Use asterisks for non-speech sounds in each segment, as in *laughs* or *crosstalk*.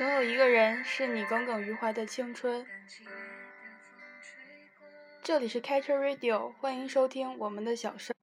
总有一个人是你耿耿于怀的青春。这里是 Catcher Radio，欢迎收听我们的小声。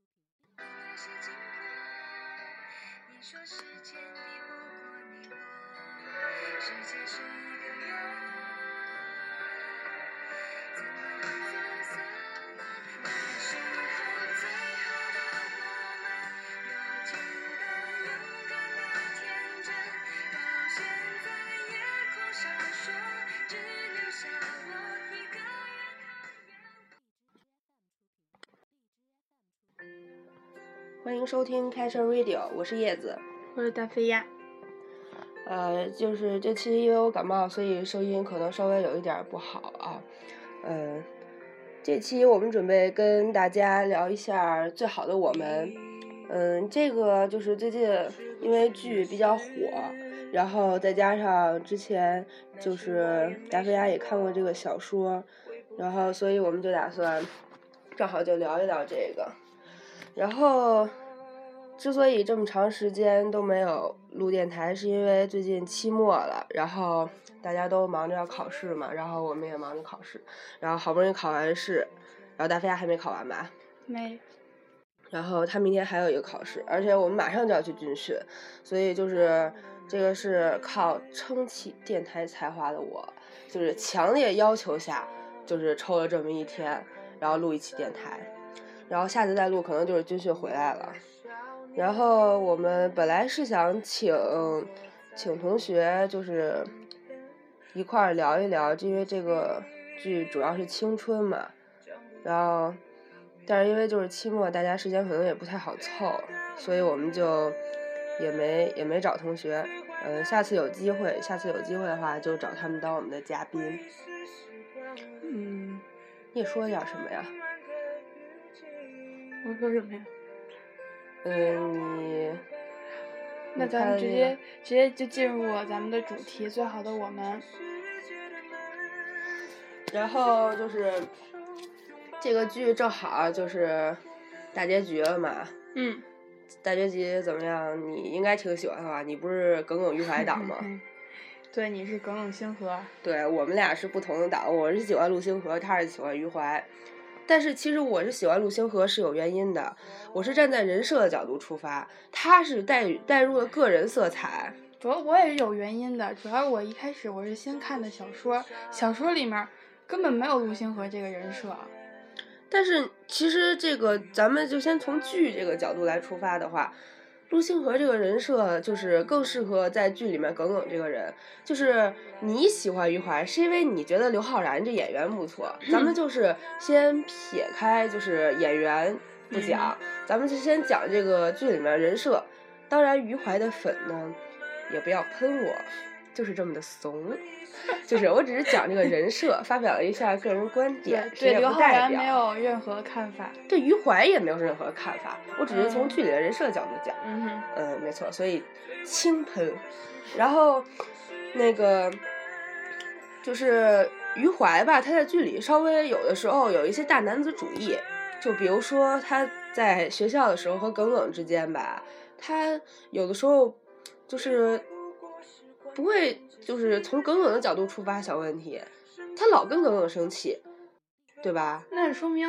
收听开车 Radio，我是叶子，我是大飞呀。呃，就是这期因为我感冒，所以声音可能稍微有一点不好啊。嗯，这期我们准备跟大家聊一下《最好的我们》。嗯，这个就是最近因为剧比较火，然后再加上之前就是达菲亚也看过这个小说，然后所以我们就打算正好就聊一聊这个。然后，之所以这么长时间都没有录电台，是因为最近期末了，然后大家都忙着要考试嘛，然后我们也忙着考试，然后好不容易考完试，然后大飞还没考完吧？没。然后他明天还有一个考试，而且我们马上就要去军训，所以就是这个是靠撑起电台才华的我，就是强烈要求下，就是抽了这么一天，然后录一期电台。然后下次再录可能就是军训回来了，然后我们本来是想请请同学就是一块儿聊一聊，因为这个剧主要是青春嘛，然后但是因为就是期末，大家时间可能也不太好凑，所以我们就也没也没找同学，嗯，下次有机会，下次有机会的话就找他们当我们的嘉宾。嗯，你说点什么呀？我说什么呀？嗯，你那咱们直接直接就进入咱们的主题，最好的我们。然后就是这个剧正好就是大结局了嘛。嗯。大结局怎么样？你应该挺喜欢的吧？你不是耿耿于怀党吗？*laughs* 对，你是耿耿星河。对我们俩是不同的党，我是喜欢陆星河，他是喜欢于怀。但是其实我是喜欢陆星河是有原因的，我是站在人设的角度出发，他是带带入了个人色彩。主要我也是有原因的，主要我一开始我是先看的小说，小说里面根本没有陆星河这个人设。但是其实这个咱们就先从剧这个角度来出发的话。陆星河这个人设就是更适合在剧里面耿耿这个人，就是你喜欢余淮是因为你觉得刘昊然这演员不错，咱们就是先撇开就是演员不讲，咱们就先讲这个剧里面人设。当然余淮的粉呢，也不要喷我。就是这么的怂，就是我只是讲这个人设，发表了一下个人观点，对刘昊然没有任何看法，对余淮也没有任何看法，我只是从剧里的人设角度讲，嗯嗯，没错，所以轻喷，然后那个就是余淮吧，他在剧里稍微有的时候有一些大男子主义，就比如说他在学校的时候和耿耿之间吧，他有的时候就是。不会，就是从耿耿的角度出发想问题，他老跟耿耿生气，对吧？那说明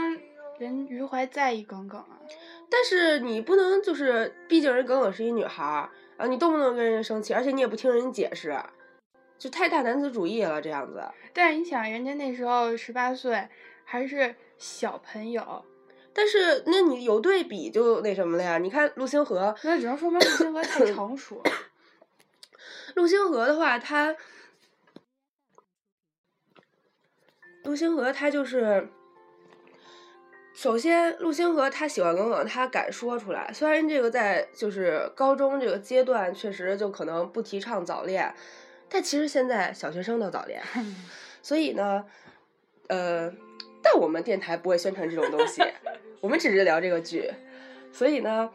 人余淮在意耿耿啊。但是你不能就是，毕竟人耿耿是一女孩儿啊，你动不动跟人家生气，而且你也不听人家解释，就太大男子主义了这样子。但是你想，人家那时候十八岁，还是小朋友。但是那你有对比就那什么了呀？你看陆星河，那只能说明陆星河太成熟。*coughs* 陆星河的话，他陆星河他就是，首先陆星河他喜欢耿耿，他敢说出来。虽然这个在就是高中这个阶段确实就可能不提倡早恋，但其实现在小学生都早恋，*laughs* 所以呢，呃，但我们电台不会宣传这种东西，我们只是聊这个剧，所以呢，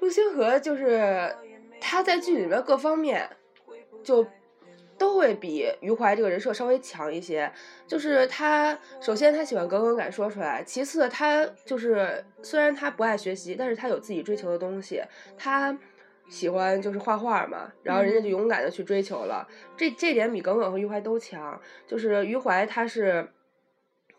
陆星河就是他在剧里面各方面。就都会比余淮这个人设稍微强一些，就是他首先他喜欢耿耿敢说出来，其次他就是虽然他不爱学习，但是他有自己追求的东西，他喜欢就是画画嘛，然后人家就嗯勇敢的去追求了。这这点比耿耿和余淮都强。就是余淮他是，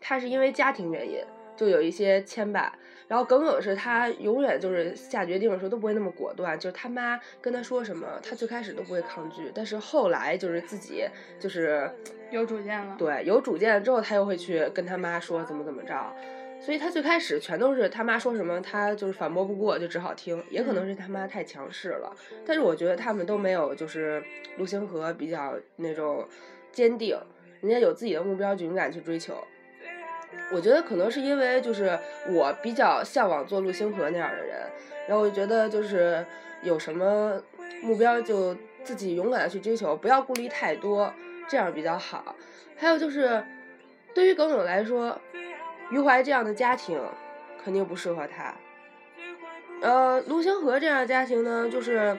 他是因为家庭原因就有一些牵绊，然后耿耿是他永远就是下决定的时候都不会那么果断，就是他妈跟他说什么，他最开始都不会抗拒，但是后来就是自己就是 *tsk* 有主见了。对有主见了之后，他又会去跟他妈说怎么怎么着。所以他最开始全都是他妈说什么，他就是反驳不过，就只好听。也可能是他妈太强势了，但是我觉得他们都没有就是陆星河比较那种坚定，人家有自己的目标就勇敢去追求。我觉得可能是因为就是我比较向往做陆星河那样的人，然后我就觉得就是有什么目标就自己勇敢的去追求，不要顾虑太多，这样比较好。还有就是对于耿耿来说，余淮这样的家庭肯定不适合他。呃，陆星河这样的家庭呢，就是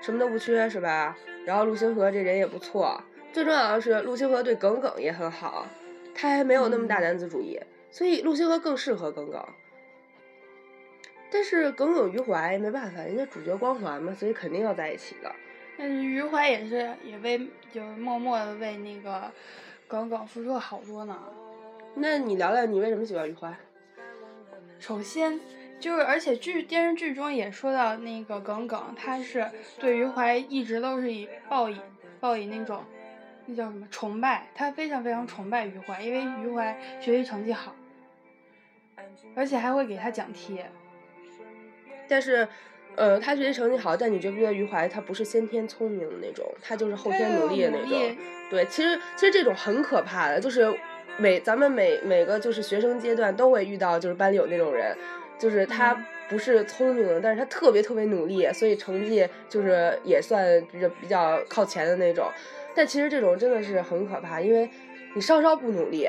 什么都不缺，是吧？然后陆星河这人也不错，最重要的是陆星河对耿耿也很好，他还没有那么大男子主义，所以陆星河更适合耿耿。但是耿耿于怀没办法，人家主角光环嘛，所以肯定要在一起的。但是于怀也是也为就是默默的为那个耿耿付出了好多呢。那你聊聊你为什么喜欢余淮？首先就是，而且剧电视剧中也说到那个耿耿，他是对余淮一直都是以抱以抱以那种那叫什么崇拜，他非常非常崇拜余淮，因为余淮学习成绩好，而且还会给他讲题。但是，呃，他学习成绩好，但你觉不觉得余淮他不是先天聪明的那种，他就是后天努力的那种。对，其实其实这种很可怕的，就是每咱们每每个就是学生阶段都会遇到，就是班里有那种人，就是他嗯不是聪明的，但是他特别特别努力，所以成绩就是也算比较比较靠前的那种。但其实这种真的是很可怕，因为你稍稍不努力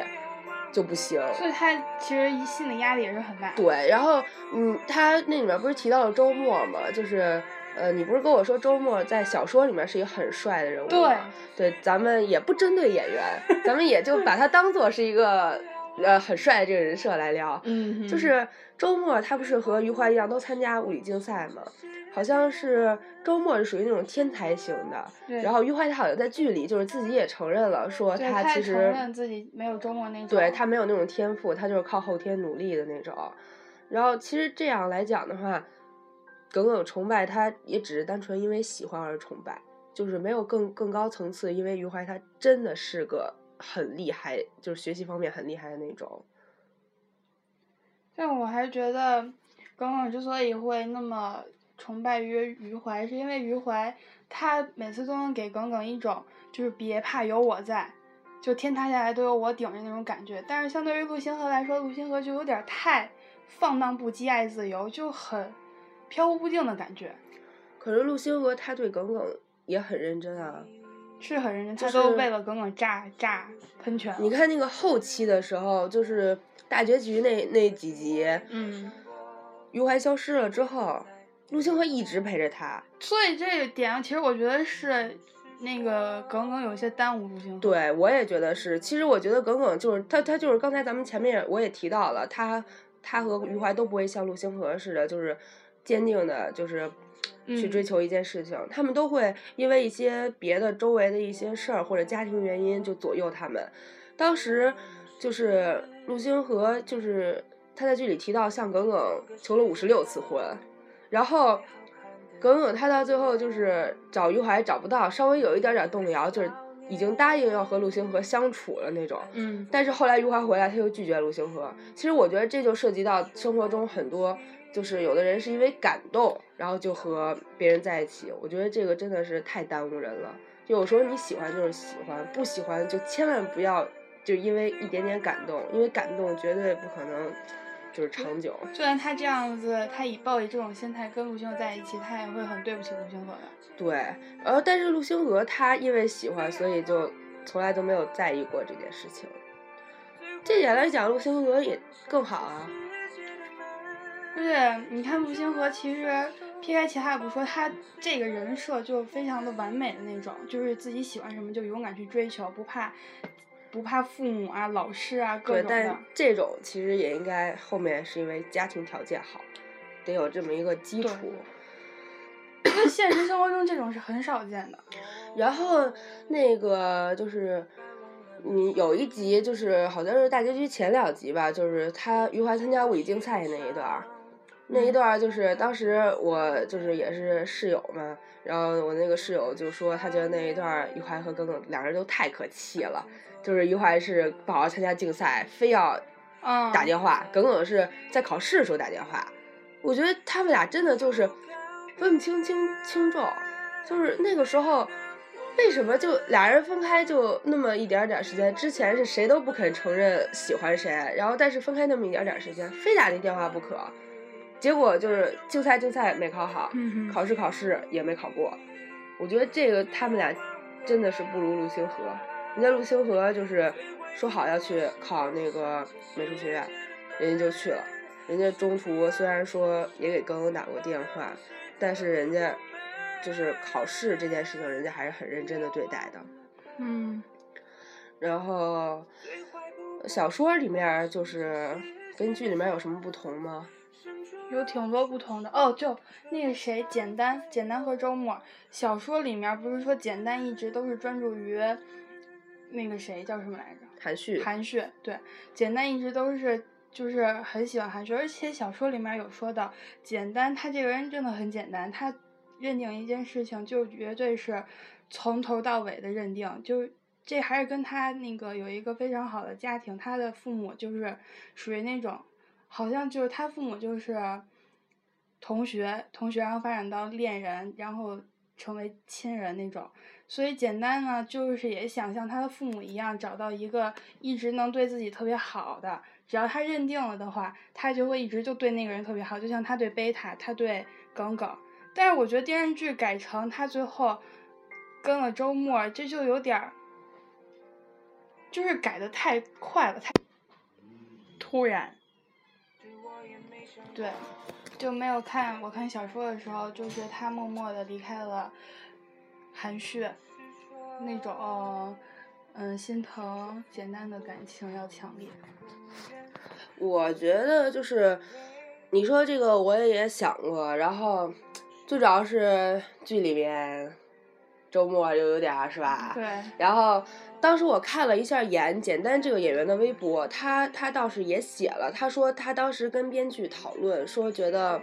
就不行。所以他其实一心理压力也是很大。对，然后嗯，他那里面不是提到了周末嘛，就是呃，你不是跟我说周末在小说里面是一个很帅的人物对吗？对，咱们也不针对演员，*laughs* 咱们也就把他当做是一个呃很帅的这个人设来聊。嗯，就是周末他不是和余淮一样都参加物理竞赛吗？好像是周末是属于那种天才型的，对然后余淮他好像在剧里就是自己也承认了，说他其实承认自己没有周末那种。对他没有那种天赋，他就是靠后天努力的那种。然后其实这样来讲的话，耿耿崇拜他也只是单纯因为喜欢而崇拜，就是没有更更高层次，因为余淮他真的是个很厉害，就是学习方面很厉害的那种。但我还觉得，耿耿之所以会那么崇拜于余淮，是因为余淮他每次都能给耿耿一种就是别怕有我在，就天塌下来都有我顶着那种感觉。但是相对于陆星河来说，陆星河就有点太放荡不羁、爱自由，就很飘忽不定的感觉。可是陆星河他对耿耿也很认真啊。是很认真，他都为了耿耿炸炸喷泉。你，看那个后期的时候，就是大结局那那几集，嗯，余淮消失了之后，陆星河一直陪着他。所以这个点其实我觉得是那个耿耿有些耽误陆星河。对，我也觉得是。其实我觉得耿耿就是他，他就是刚才咱们前面我也提到了，他他和余淮都不会像陆星河似的，就是坚定的，就是去追嗯求一件事情。他们都会因为一些别的周围的一些事儿或者家庭原因就左右他们。当时就是陆星河，就是他在剧里提到向耿耿求了五十六次婚，然后耿耿他到最后就是找余淮找不到，稍微有一点点动摇，就是已经答应要和陆星河相处了那种。嗯，但是后来余淮回来，他又拒绝陆星河。其实我觉得这就涉及到生活中很多，就是有的人是因为感动，然后就和别人在一起。我觉得这个真的是太耽误人了。就有时候你喜欢就是喜欢，不喜欢就千万不要就因为一点点感动，因为感动绝对不可能就是长久。就算他这样子，他以抱以这种心态跟陆星河在一起，他也会很对不起陆星河的。对，然后但是陆星河他因为喜欢，所以就从来都没有在意过这件事情。这点来讲，陆星河也更好啊。而且你看木星河，其实撇开其他的不说，他这个人设就非常的完美的那种，就是自己喜欢什么就勇敢去追求，不怕不怕父母啊、老师啊各，种的但。这种其实也应该后面是因为家庭条件好，得有这么一个基础。现实生活中这种是很少见的。*clears throat* 然后那个就是，你有一集就是好像是大结局前两集吧，就是他余淮参加物理竞赛那一段儿，那一段就是当时我就是也是室友嘛，然后我那个室友就说他觉得那一段儿余淮和耿耿两人都太可气了，就是余淮是不好好参加竞赛，非要嗯，打电话，耿耿是在考试的时候打电话。我觉得他们俩真的就是分不清轻轻重，就是那个时候为什么就俩人分开就那么一点点时间？之前是谁都不肯承认喜欢谁，然后但是分开那么一点点时间，非打那电话不可。结果就是竞赛竞赛没考好，嗯考试考试也没考过。我觉得这个他们俩真的是不如陆星河。人家陆星河就是说好要去考那个美术学院，人家就去了。人家中途虽然说也给耿耿打过电话，但是人家就是考试这件事情，人家还是很认真的对待的。嗯然后小说里面就是跟剧里面有什么不同吗？有挺多不同的。哦，就那个谁，简单，简单和周末，小说里面不是说简单一直都是专注于那个谁叫什么来着？韩旭，韩旭，对，简单一直都是就是很喜欢韩旭，而且小说里面有说到，简单他这个人真的很简单，他认定一件事情就绝对是从头到尾的认定，就这还是跟他那个有一个非常好的家庭，他的父母就是属于那种，好像就是他父母就是同学，同学然后发展到恋人，然后成为亲人那种。所以简单呢，就是也想像他的父母一样，找到一个一直能对自己特别好的，只要他认定了的话，他就会一直就对那个人特别好，就像他对贝塔，他对耿耿。但是我觉得电视剧改成他最后跟了周末，这就有点儿，就是改的太快了，太突然。对，就没有看我看小说的时候，就是他默默的离开了含蓄，那种嗯心疼简单的感情要强烈。我觉得就是你说这个我也想过，然后最主要是剧里面周末又有点儿是吧？对，然后当时我看了一下演简单这个演员的微博，他他倒是也写了，他说他当时跟编剧讨论，说觉得，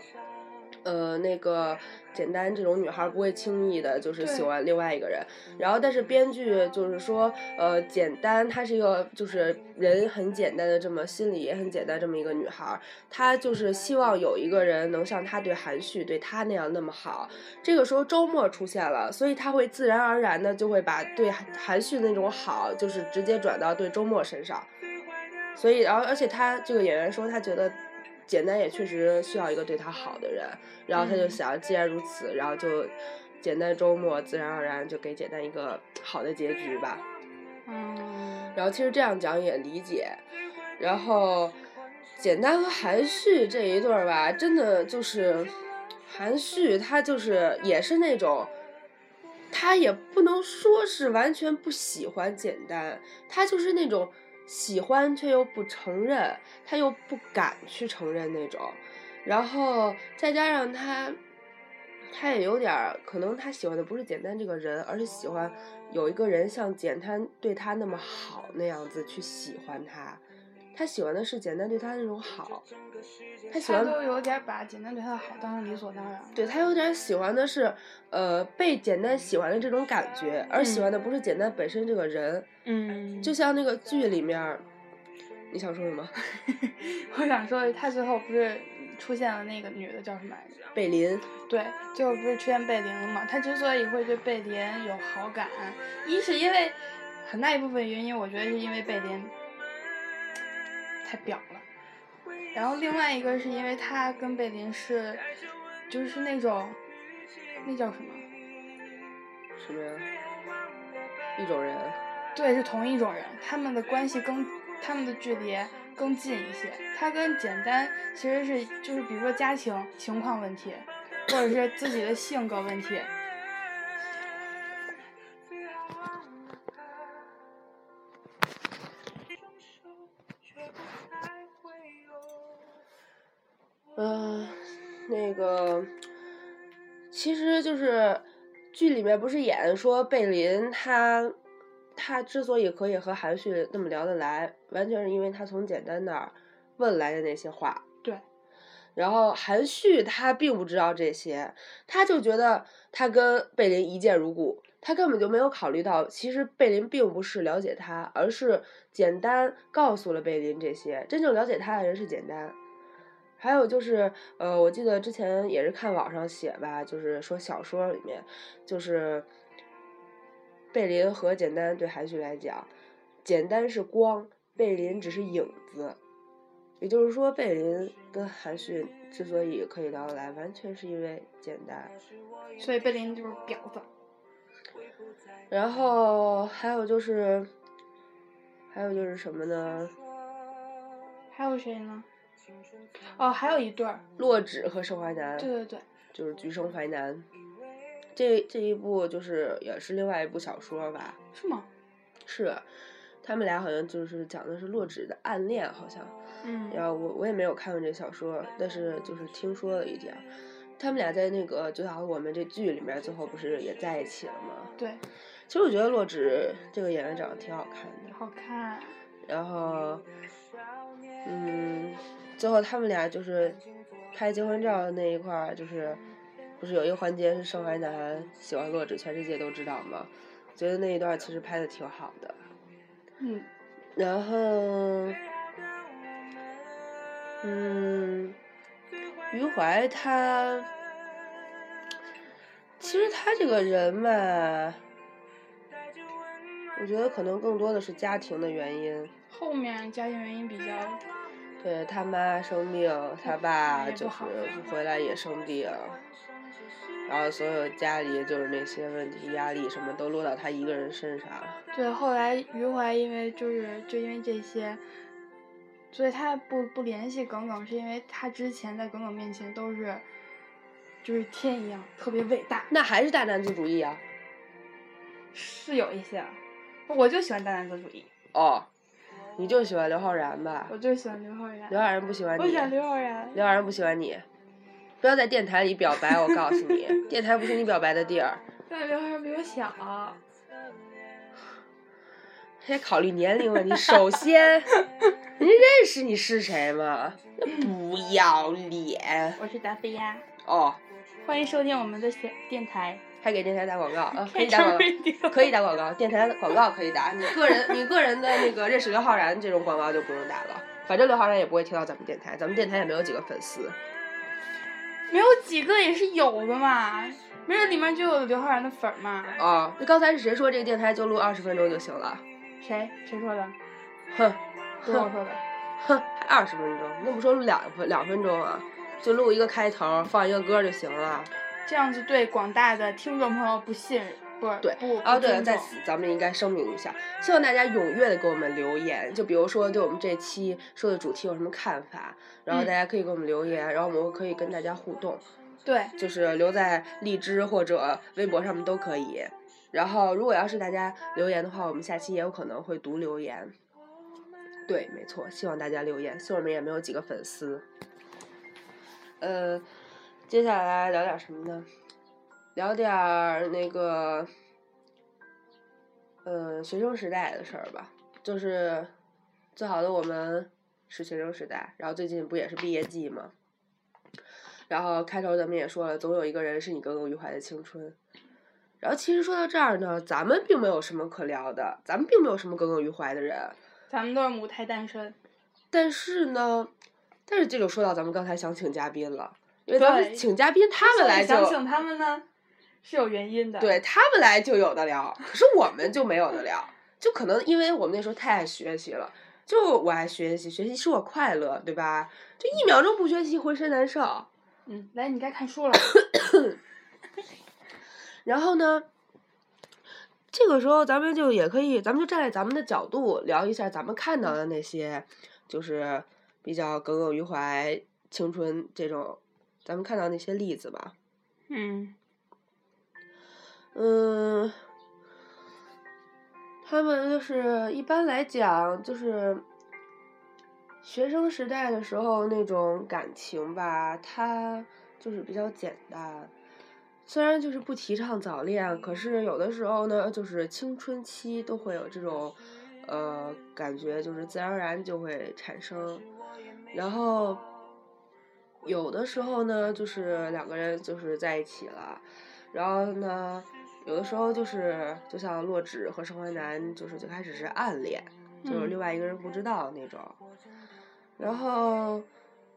呃，那个简单这种女孩不会轻易的就是喜欢另外一个人，然后但是编剧就是说，呃，简单她是一个就是人很简单的这么心理也很简单这么一个女孩，她就是希望有一个人能像她对韩旭对她那样那么好，这个时候周末出现了，所以她会自然而然的就会把对韩韩旭那种好，就是直接转到对周末身上。所以，然后而且她这个演员说，她觉得简单也确实需要一个对他好的人，然后他就嗯想，既然如此，然后就简单周末自然而然就给简单一个好的结局吧。嗯，然后其实这样讲也理解。然后简单和含蓄这一对儿吧，真的就是含蓄，他就是也是那种，他也不能说是完全不喜欢简单，他就是那种喜欢却又不承认，他又不敢去承认那种。然后再加上他，他也有点，可能他喜欢的不是简单这个人，而是喜欢有一个人像简单对他那么好那样子去喜欢他。他喜欢的是简单对他那种好，他喜欢他都有点把简单对他的好当成理所当然。对他有点喜欢的是，呃，被简单喜欢的这种感觉，而喜欢的不是简单本身这个人。嗯，就像那个剧里面，你想说什么？*laughs* 我想说，他最后不是出现了那个女的叫什么来着？贝林，对，最后不是出现贝林了吗？他之所以会对贝林有好感，一是因为很大一部分原因，我觉得是因为贝林太婊了，然后另外一个是因为他跟贝林是就是那种那叫什么？什么呀？一种人。对，是同一种人，他们的关系更，他们的距离更近一些。他跟简单其实是就是比如说家庭情况问题，或者是自己的性格问题。嗯、那个，其其实就是剧里面不是演说贝林他他之所以可以和韩旭那么聊得来，完全是因为他从简单那儿问来的那些话。对。然后韩旭他并不知道这些，他就觉得他跟贝林一见如故，他根本就没有考虑到，其实贝林并不是了解他，而是简单告诉了贝林这些。真正了解他的人是简单。还有就是，呃，我记得之前也是看网上写吧，就是说小说里面，就是贝林和简单对韩旭来讲，简单是光，贝林只是影子。也就是说，贝林跟韩旭之所以可以聊得来，完全是因为简单。所以贝林就是婊子。然后还有就是，还有就是什么呢？还有谁呢？哦，还有一对儿，洛枳和盛淮南。对对对，就是橘生淮南。这这一部就是也是另外一部小说吧？是吗？是，他们俩好像就是讲的是洛枳的暗恋，好像。嗯。然后我我也没有看过这小说，但是就是听说了一点。他们俩在那个就好我们这剧里面最后不是也在一起了吗？对。其实我觉得洛枳这个演员长得挺好看的。好看。然后，嗯。最后他们俩就是拍结婚照的那一块儿，就是不是有一个环节是盛淮南喜欢洛枳，全世界都知道吗？觉得那一段其实拍的挺好的。嗯。然后，嗯，余淮他，其实他这个人嘛，我觉得可能更多的是家庭的原因。后面家庭原因比较。对他妈生病，他爸就是回来也生病，然后所有家里就是那些问题、压力什么都落到他一个人身上。对，后来余淮因为就是就因为这些，所以他不不联系耿耿，是因为他之前在耿耿面前都是，就是天一样，特别伟大。那还是大男子主义啊？是有一些，我就喜欢大男子主义。哦。你就喜欢刘昊然吧？我就喜欢刘昊然。刘昊然不喜欢你。我喜欢刘昊然。刘昊然不喜欢你，不要在电台里表白，我告诉你，*laughs* 电台不是你表白的地儿。*laughs* 但刘昊然比我小。还考虑年龄问题，首先，*laughs* 人家认识你是谁吗？不要脸。我是达菲呀。哦。欢迎收听我们的电台。还给电台打广告啊？可以打广告，*laughs* 可以打广告。电台广告可以打，你个人你个人的那个认识刘昊然这种广告就不用打了。反正刘昊然也不会听到咱们电台，咱们电台也没有几个粉丝。没有几个也是有的嘛，没准里面就有刘昊然的粉嘛。啊，那刚才是谁说这个电台就录二十分钟就行了？谁？谁说的？哼，不是我说的。哼，还二十分钟？那不说录两分两分钟啊？就录一个开头，放一个歌就行了。这样子对广大的听众朋友不信任，不对。不哦，对了，在此咱们应该声明一下，希望大家踊跃的给我们留言。就比如说对我们这期说的主题有什么看法，然后大家可以给我们留言，然后我们可以跟大家互动。对。就是留在荔枝或者微博上面都可以。然后如果要是大家留言的话，我们下期也有可能会读留言。对，没错，希望大家留言。虽然我们也没有几个粉丝。呃。接下来聊点什么呢？聊点那个，嗯，学生时代的事儿吧。就是最好的我们是学生时代，然后最近不也是毕业季吗？然后开头咱们也说了，总有一个人是你耿耿于怀的青春。然后其实说到这儿呢，咱们并没有什么可聊的，咱们并没有什么耿耿于怀的人。咱们都是母胎单身。但是呢，但是这就说到咱们刚才想请嘉宾了。因为咱们请嘉宾，他们来就想请他们呢，是有原因的。对他们来就有的聊，可是我们就没有的聊，就可能因为我们那时候太爱学习了，就我爱学习，学习使我快乐，对吧？就一秒钟不学习，浑身难受。嗯，来，你该看书了。然后呢，这个时候咱们就也可以，咱们就站在咱们的角度聊一下咱们看到的那些，就是比较耿耿于怀青春这种。咱们看到那些例子吧。嗯。嗯。他们就是一般来讲，就是学生时代的时候那种感情吧，它就是比较简单。虽然就是不提倡早恋，可是有的时候呢，就是青春期都会有这种，呃，感觉就是自然而然就会产生。然后有的时候呢，就是两个人就是在一起了，然后呢，有的时候就是就像洛枳和盛淮南，就是最开始是暗恋，就是另外一个人不知道那种。然后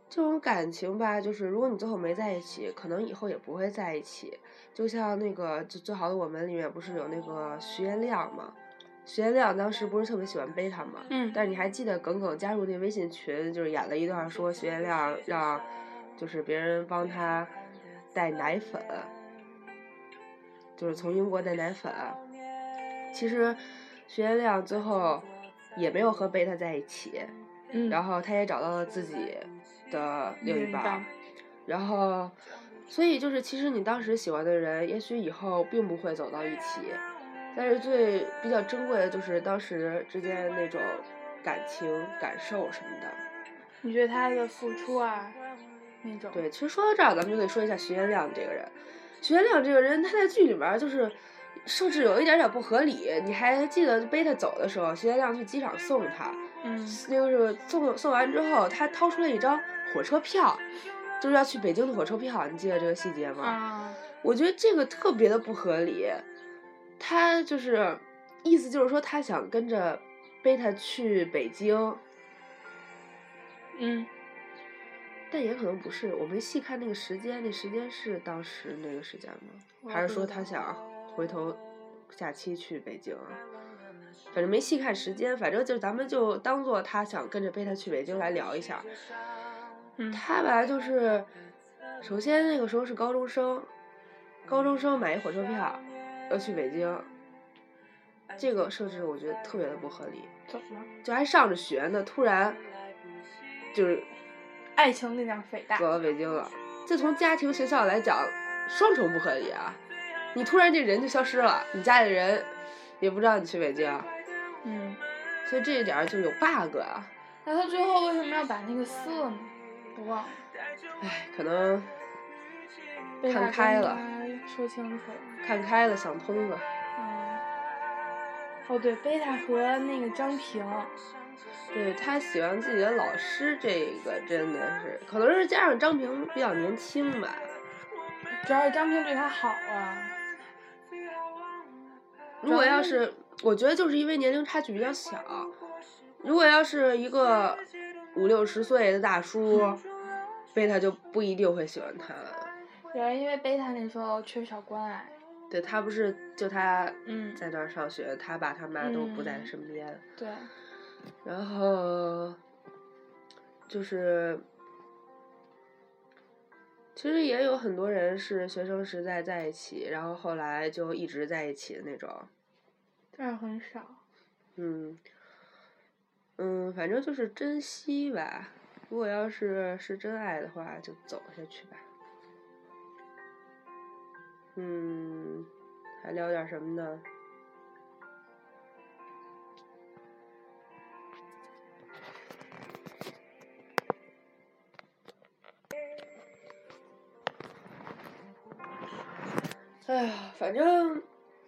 这种感情吧，就是如果你最后没在一起，可能以后也不会在一起。就像那个《最最好的我们》里面不是有那个徐元亮吗？徐元亮当时不是特别喜欢贝塔吗？嗯。但是你还记得耿耿加入那微信群，就是演了一段说徐元亮让，就是别人帮他带奶粉，就是从英国带奶粉。其实徐元亮最后也没有和贝塔在一起。然后他也找到了自己的另一半，然后，所以就是其实你当时喜欢的人，也许以后并不会走到一起，但是最比较珍贵的就是当时之间那种感情感受什么的。你觉得他的付出啊，那种？对，其实说到这儿，咱们就得说一下徐元亮这个人。徐元亮这个人，他在剧里面就是设置有一点点不合理。你还记得背他走的时候，徐元亮去机场送他。嗯，就是送送完之后，他掏出了一张火车票，就是要去北京的火车票，你记得这个细节吗？啊，我觉得这个特别的不合理，他就是意思就是说他想跟着贝塔去北京，嗯，但也可能不是，我没细看那个时间，那时间是当时那个时间吗？还是说他想回头假期去北京啊？反正没细看时间，反正就咱们就当做他想跟着贝塔去北京来聊一下。他吧就是，首先那个时候是高中生，高中生买一火车票要去北京，这个设置我觉得特别的不合理。怎么？就还上着学呢，突然就是爱情力量肥大，走到北京了。这从家庭学校来讲，双重不合理啊！你突然这人就消失了，你家里人也不知道你去北京。嗯，所以这一点就有 bug 啊。那他最后为什么要把那个撕了呢？我忘了。唉，可能看开了。说清楚了。看开了，想通了。嗯。哦，对，贝塔和那个张平。对他喜欢自己的老师，这个真的是，可能是加上张平比较年轻吧。主要是张平对他好啊。如果要是。我觉得就是因为年龄差距比较小，如果要是一个五六十岁的大叔，贝塔就不一定会喜欢他。了。有人因为贝塔那时候缺少关爱。对他不是就他在那儿上学，他爸他妈都不在身边。对。然后就是，其实也有很多人是学生时代在一起，然后后来就一直在一起的那种。但是很少。嗯，嗯，反正就是珍惜吧。如果要是是真爱的话，就走下去吧。嗯，还聊点什么呢？哎呀，反正。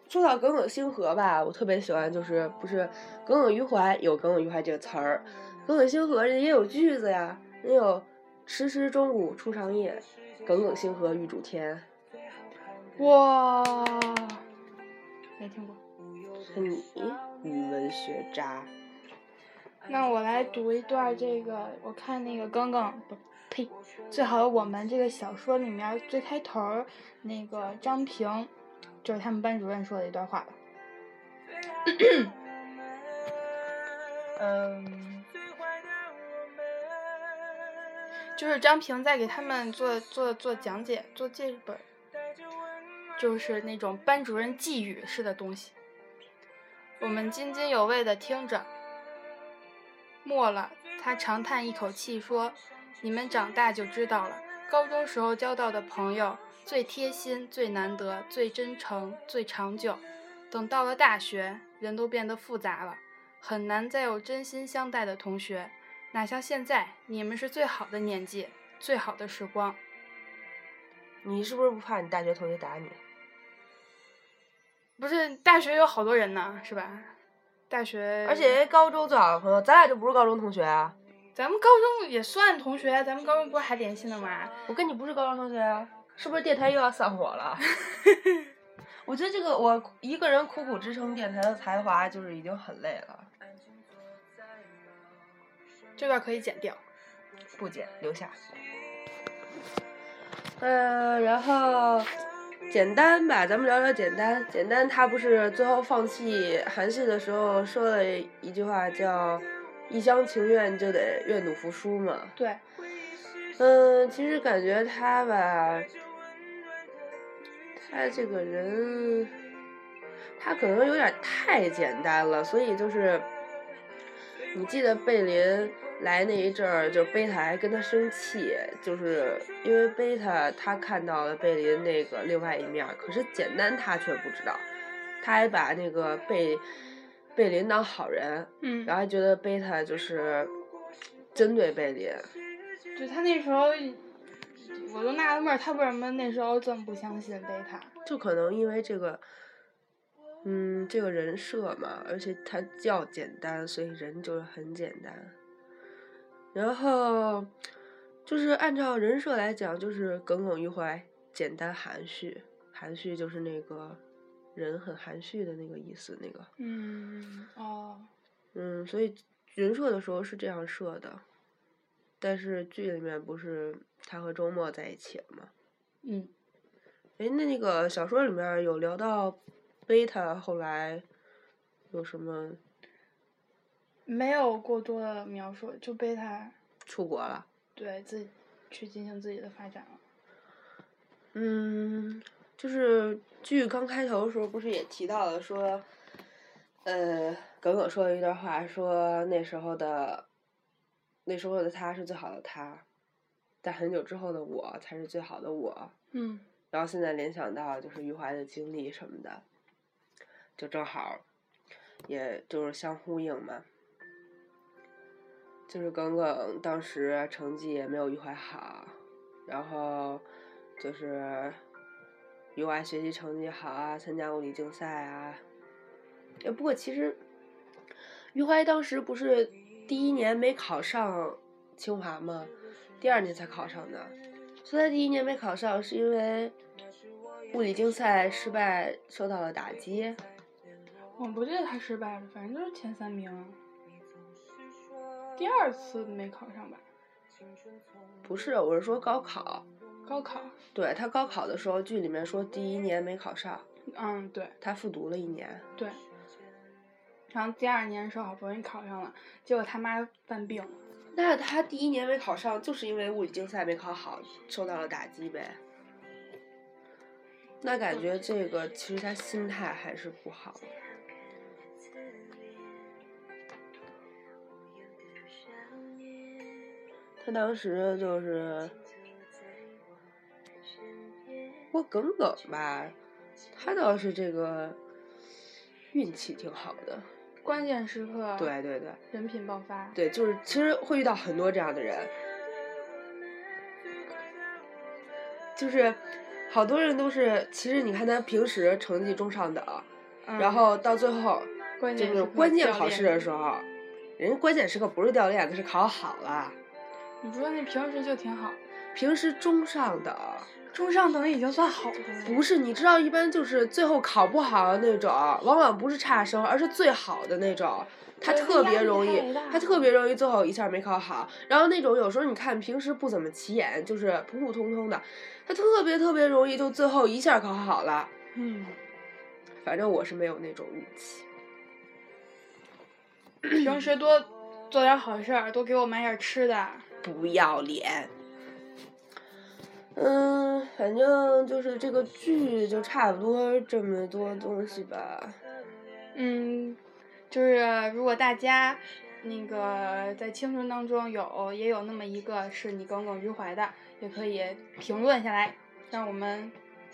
说到耿耿星河吧，我特别喜欢，就是不是耿耿于怀有耿耿于怀这个词儿，耿耿星河人也有句子呀，也有迟迟钟鼓初长夜，耿耿星河欲主天。哇，没听过。你语文学渣。那我来读一段这个，我看那个耿耿不呸，最好我们这个小说里面最开头那个张平。就是他们班主任说的一段话吧。嗯，就是张平在给他们做做做讲解，做记本，就是那种班主任寄语式的东西。我们津津有味的听着。末了，他长叹一口气说：“你们长大就知道了，高中时候交到的朋友。”最贴心、最难得、最真诚、最长久。等到了大学，人都变得复杂了，很难再有真心相待的同学。哪像现在，你们是最好的年纪，最好的时光。你是不是不怕你大学同学打你？不是，大学有好多人呢，是吧？大学。而且高中最好的朋友，咱俩就不是高中同学啊。咱们高中也算同学，咱们高中不是还联系呢吗？我跟你不是高中同学啊，是不是电台又要散伙了？*laughs* 我觉得这个我一个人苦苦支撑电台的才华，就是已经很累了。这段可以剪掉，不剪，留下。嗯，然后简单吧，咱们聊聊简单。简单，他不是最后放弃韩系的时候说了一句话，叫“一厢情愿就得愿赌服输”嘛？对。嗯，其实感觉他吧，他这个人，他可能有点太简单了，所以就是，你记得贝林。来那一阵儿，就贝塔还跟他生气，就是因为贝塔他看到了贝林那个另外一面，可是简单他却不知道，他还把那个贝贝林当好人，嗯，然后还觉得贝塔就是针对贝林，就他那时候我都纳了闷儿，他为什么那时候这么不相信贝塔？就可能因为这个，嗯，这个人设嘛，而且他较简单，所以人就是很简单。然后，就是按照人设来讲，就是耿耿于怀、简单含蓄。含蓄就是那个人很含蓄的那个意思，那个。嗯，哦。嗯，所以人设的时候是这样设的，但是剧里面不是他和周末在一起了吗？嗯。哎，那那个小说里面有聊到贝塔后来有什么？没有过多的描述，就贝塔出国了，对自己去进行自己的发展了。嗯，就是剧刚开头的时候，不是也提到了说，呃，耿耿说了一段话，说那时候的那时候的他是最好的他，但很久之后的我才是最好的我。嗯。然后现在联想到就是余淮的经历什么的，就正好，也就是相呼应嘛。就是耿耿当时成绩也没有余淮好，然后就是余淮学习成绩好啊，参加物理竞赛啊。哎，不过其实余淮当时不是第一年没考上清华吗？第二年才考上的。说他第一年没考上是因为物理竞赛失败，受到了打击。我不记得他失败了，反正就是前三名。第二次没考上吧？不是，我是说高考。高考。对他高考的时候，剧里面说第一年没考上。嗯，对。他复读了一年。对。然后第二年的时候好不容易考上了，结果他妈犯病。那他第一年没考上，就是因为物理竞赛没考好，受到了打击呗。那感觉这个其实他心态还是不好。他当时就是，郭耿耿吧，他倒是这个运气挺好的，关键时刻，对对对，人品爆发，对，就是其实会遇到很多这样的人，就是好多人都是，其实你看他平时成绩中上等，然后到最后就是关键考试的时候，人家关键时刻不是掉链子，是考好了。你说那平时就挺好，平时中上等，中上等已经算好的了。不是，你知道一般就是最后考不好的那种，往往不是差生，而是最好的那种，他特别容易，他特别容易最后一下没考好。然后那种有时候你看平时不怎么起眼，就是普普通通的，他特别特别容易就最后一下考好了。嗯，反正我是没有那种运气。平时多做点好事儿，多给我买点吃的。不要脸，嗯，反正就是这个剧就差不多这么多东西吧。嗯，就是如果大家那个在青春当中有也有那么一个是你耿耿于怀的，也可以评论下来，让我们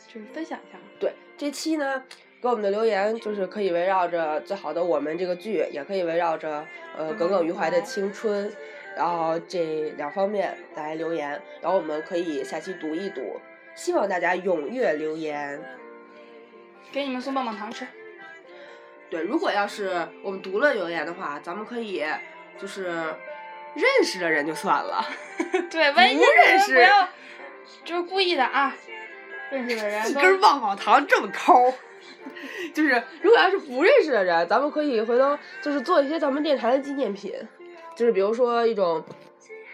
就是分享一下。对，这期呢，给我们的留言就是可以围绕着最好的我们这个剧，也可以围绕着呃耿耿于怀的青春。然后这两方面来留言，然后我们可以下期读一读，希望大家踊跃留言。给你们送棒棒糖吃。对，如果要是我们读了留言的话，咱们可以就是认识的人就算了。*laughs* 对，万一不认识不要，就是故意的啊。认识的人一根棒棒糖这么抠，*laughs* 就是如果要是不认识的人，咱们可以回头就是做一些咱们电台的纪念品，就是比如说一种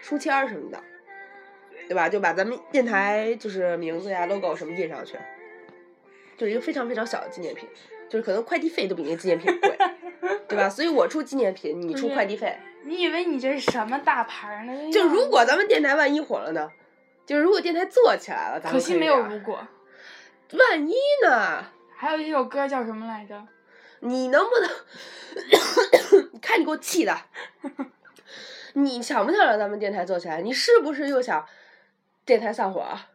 书签儿什么的，对吧？就把咱们电台就是名字呀、logo 什么印上去，就是一个非常非常小的纪念品，就是可能快递费都比那纪念品贵，*laughs* 对吧？所以我出纪念品，你出快递费。你以为你这是什么大牌呢？就如果咱们电台万一火了呢？就是如果电台做起来了，咱们可惜没有如果。万一呢？还有一首歌叫什么来着？你能不能？*coughs* 你看你给我气的！*laughs* 你想不想让咱们电台做起来？你是不是又想电台散伙啊？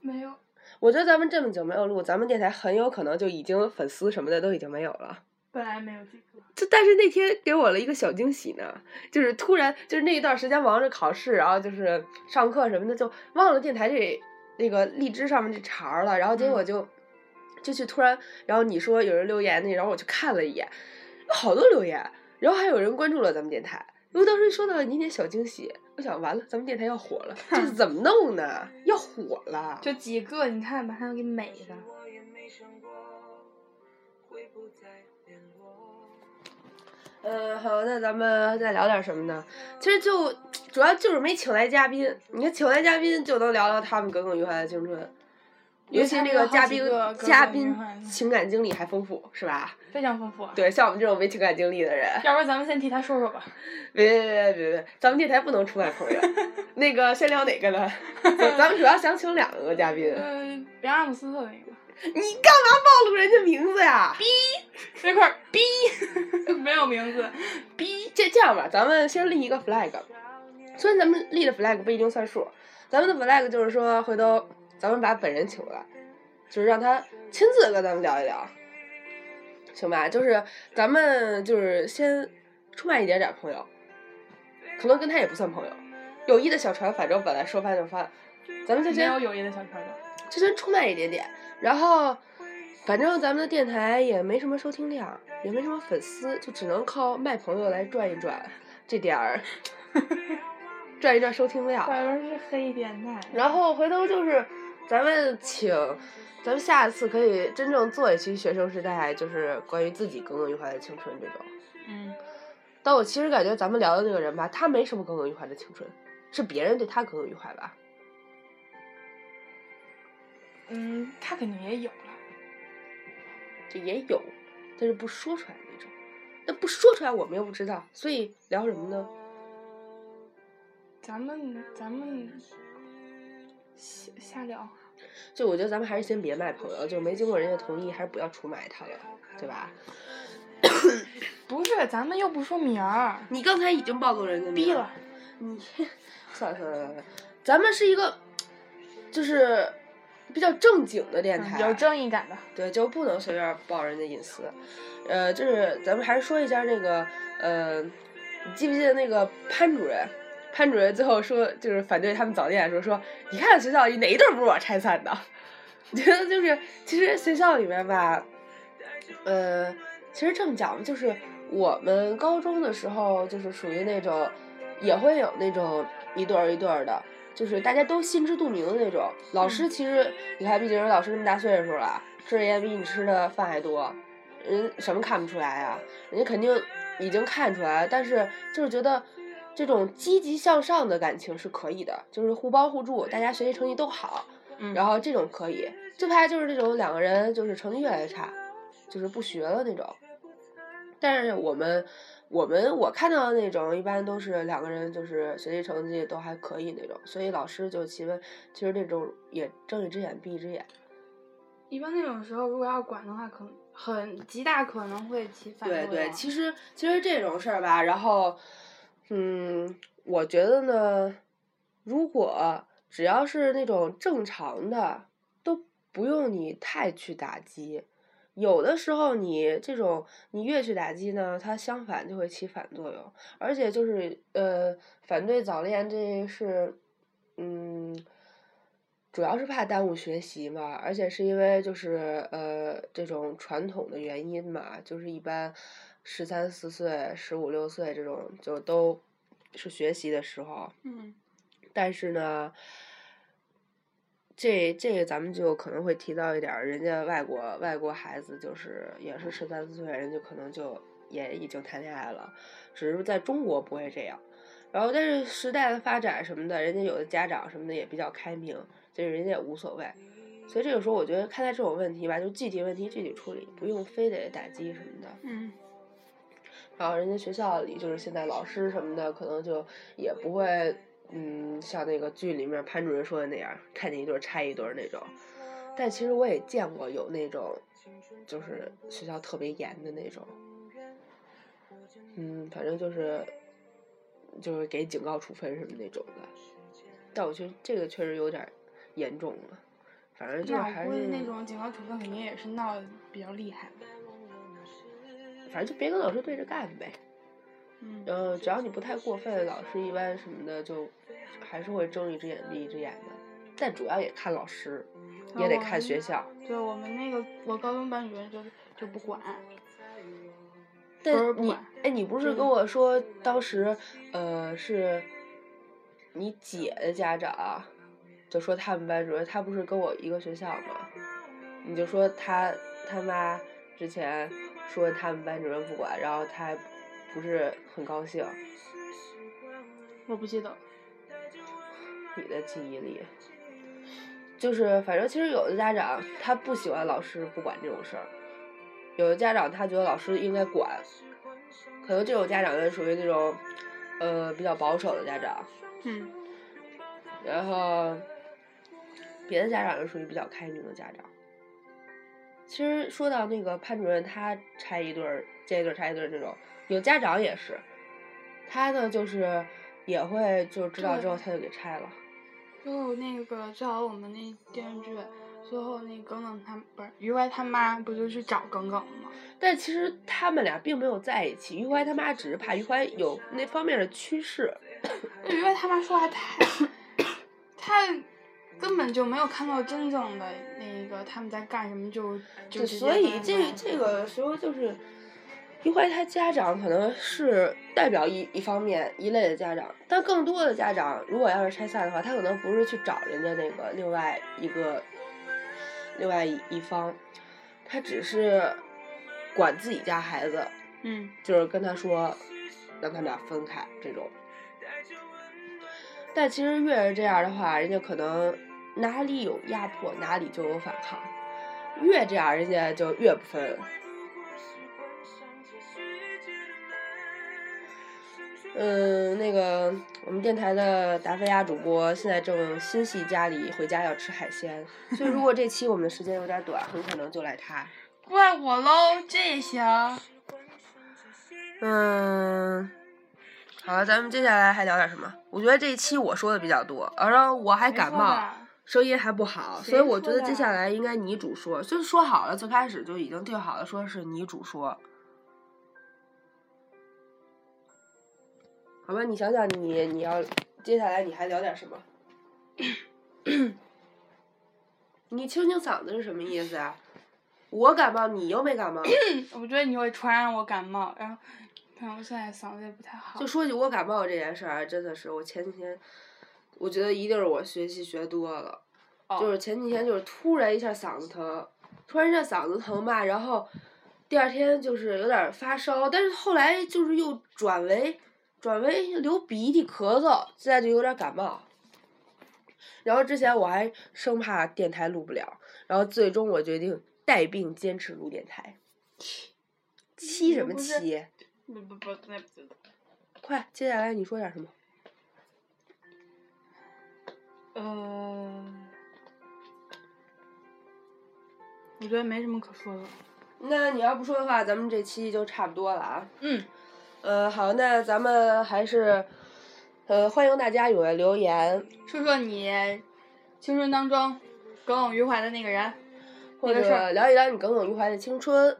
没有。我觉得咱们这么久没有录，咱们电台很有可能就已经粉丝什么的都已经没有了。本来没有这个。就但是那天给我了一个小惊喜呢，就是突然就是那一段时间忙着考试，然后就是上课什么的，就忘了电台这那个荔枝上面这茬儿了，然后结果就、就去突然，然后你说有人留言那，然后我去看了一眼，有好多留言，然后还有人关注了咱们电台。因为当时收到了你点小惊喜，我想完了，咱们电台要火了，*laughs* 这是怎么弄呢？要火了！就几个，你看把它给美的。嗯，好，那咱们再聊点什么呢？其实就主要就是没请来嘉宾，你看请来嘉宾就能聊聊他们耿耿于怀的青春，尤其那个嘉宾嘉宾情感经历还丰富，是吧？非常丰富。对，像我们这种没情感经历的人，要不然咱们先替他说说吧。别别别别别，咱们电台不能出卖朋友。那个先聊哪个呢？*laughs* 咱咱们主要想请两个嘉宾，呃，别阿姆斯特那个。你干嘛暴露人家名字呀？那块儿逼，*laughs* 没有名字，逼。这这样吧，咱们先立一个 flag，虽然咱们立的 flag 不一定算数，咱们的 flag 就是说，回头咱们把本人请过来，就是让他亲自跟咱们聊一聊，行吧？就是咱们就是先出卖一点点朋友，可能跟他也不算朋友，友谊的小船，反正本来说翻就翻，咱们就先没有友谊的小船的。就先出卖一点点，然后反正咱们的电台也没什么收听量，也没什么粉丝，就只能靠卖朋友来赚一赚这点儿，*laughs* 赚一赚收听量。怪不是黑电台。然后回头就是咱们请，咱们下次可以真正做一期学生时代，就是关于自己耿耿于怀的青春这种。嗯，但我其实感觉咱们聊的那个人吧，他没什么耿耿于怀的青春，是别人对他耿耿于怀吧。嗯，他肯定也有了。就也有，但是不说出来那种。那不说出来，我们又不知道，所以聊什么呢？咱们咱们瞎瞎聊。就我觉得咱们还是先别卖朋友，就没经过人家同意，还是不要出卖他了，对吧？不是，咱们又不说名儿。你刚才已经暴露人家名逼了。你算了算了算了，咱们是一个就是比较正经的电台，嗯有正义感的。对，就不能随便爆人家隐私。呃，就是咱们还是说一下那个，呃，你记不记得那个潘主任？潘主任最后说，就是反对他们早恋的时候说，你看学校里哪一对不是我拆散的？我 *laughs* 觉得就是，其实学校里面吧，呃，其实这么讲，就是我们高中的时候，就是属于那种，也会有那种一对儿一对儿的，就是大家都心知肚明的那种。老师其实，你看，毕竟人老师那么大岁数了，吃的盐比你吃的饭还多，人什么看不出来呀？人家肯定已经看出来了，但是就是觉得这种积极向上的感情是可以的，就是互帮互助，大家学习成绩都好，嗯然后这种可以。最怕就是这种两个人就是成绩越来越差，就是不学了那种。但是我们我们我看到的那种，一般都是两个人就是学习成绩都还可以那种，所以老师就其实其实这种也睁一只眼闭一只眼。一般那种时候，如果要管的话，可能很极大可能会起反作对对，用其实其实这种事儿吧，然后，嗯，我觉得呢，如果只要是那种正常的，都不用你太去打击。有的时候你这种你越去打击呢，它相反就会起反作用，而且就是呃，反对早恋这是，嗯，主要是怕耽误学习嘛，而且是因为就是呃这种传统的原因嘛，就是一般十三四岁、十五六岁这种就都是学习的时候。嗯。但是呢，这这个咱们就可能会提到一点儿，人家外国外国孩子就是也是十三四岁，人家可能就也已经谈恋爱了，只是在中国不会这样。然后，但是时代的发展什么的，人家有的家长什么的也比较开明。就是人家也无所谓，所以这个时候我觉得看待这种问题吧，就具体问题具体处理，不用非得打击什么的。嗯。然后人家学校里就是现在老师什么的，可能就也不会，嗯，像那个剧里面潘主任说的那样，看见一对拆一对那种。但其实我也见过有那种，就是学校特别严的那种。嗯，反正就是，就是给警告处分什么那种的。但我觉得这个确实有点。严重了，反正就是还是那种警告处分，肯定也是闹的比较厉害。反正就别跟老师对着干呗。嗯。嗯，只要你不太过分，老师一般什么的就还是会睁一只眼闭一只眼的。但主要也看老师，也得看学校。对我们那个，我高中班主任就就不管。但你哎，你不是跟我说当时呃是，你姐的家长？就说他们班主任，他不是跟我一个学校吗？你就说他他妈之前说他们班主任不管，然后他还不是很高兴。我不记得。你的记忆力，就是反正其实有的家长他不喜欢老师不管这种事儿，有的家长他觉得老师应该管，可能这种家长呢属于那种呃比较保守的家长。嗯。然后。别的家长就属于比较开明的家长。其实说到那个潘主任，他拆一对儿，接一对儿拆一对儿这种，有家长也是，他呢就是也会就知道之后他就给拆了。就那个最好我们那电视剧，最后那耿耿他不是于怀他妈不就去找耿耿了吗？但其实他们俩并没有在一起，于怀他妈只是怕于怀有那方面的趋势。于怀他妈说话太，*coughs* 太。根本就没有看到真正的那个他们在干什么，就就所以这这个时候就是，于怀他家长可能是代表一一方面一类的家长，但更多的家长如果要是拆散的话，他可能不是去找人家那个另外一个另外一方，他只是管自己家孩子，嗯，就是跟他说让他们俩分开这种，但其实越是这样的话，人家可能。哪里有压迫，哪里就有反抗。越这样，人家就越不分。嗯，那个我们电台的达菲亚主播现在正心系家里，回家要吃海鲜，所以如果这期我们的时间有点短，很可能就赖他。怪我喽，这也行。嗯，好了，咱们接下来还聊点什么？我觉得这一期我说的比较多，然后我还感冒。声音还不好，所以我觉得接下来应该你主说，就是说好了，最开始就已经定好了，说是你主说，好吧？你想想，你你要接下来你还聊点什么？你清清嗓子是什么意思啊？我感冒，你又没感冒。我觉得你会传染我感冒，然后看我现在嗓子也不太好。就说起我感冒这件事儿，真的是我前几天。我觉得一定是我学习学多了，就是前几天就是突然一下嗓子疼，突然一下嗓子疼吧，然后第二天就是有点发烧，但是后来就是又转为转为流鼻涕咳嗽，现在就有点感冒。然后之前我还生怕电台录不了，然后最终我决定带病坚持录电台。七什么七？不不不，那不快，接下来你说点什么？呃，我觉得没什么可说的。那你要不说的话，咱们这期就差不多了啊。嗯。呃，好，那咱们还是，呃，欢迎大家踊跃留言，说说你青春当中耿耿于怀的那个人，或者聊一聊你耿耿于怀的青春。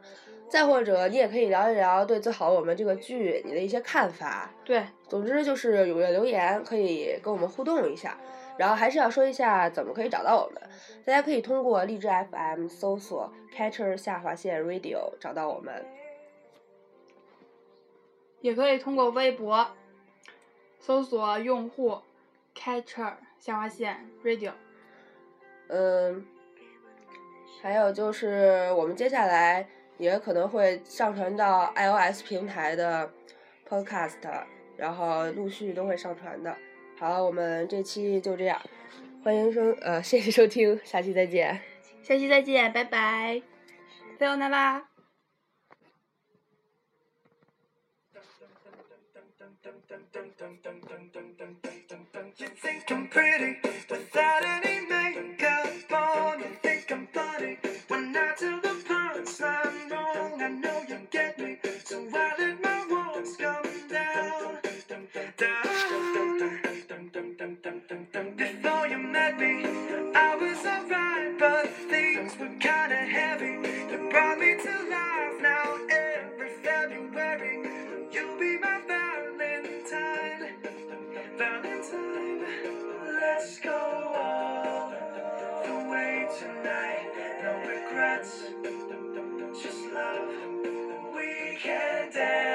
再或者你也可以聊一聊对《最好我们》这个剧你的一些看法。对，总之就是踊跃留言，可以跟我们互动一下。然后还是要说一下怎么可以找到我们，大家可以通过荔枝 FM 搜索 Catcher 下划线 Radio 找到我们，也可以通过微博搜索用户 Catcher 下划线 Radio。嗯，还有就是我们接下来也可能会上传到 iOS 平台的 Podcast，然后陆续都会上传的。好，我们这期就这样，欢迎收呃，谢谢收听，下期再见。下期再见，拜拜，再见啦。You think I'm pretty without any makeup on. You think I'm funny when I do the To now every February. You'll be my Valentine. Valentine, let's go all the way tonight. No regrets, just love. We can dance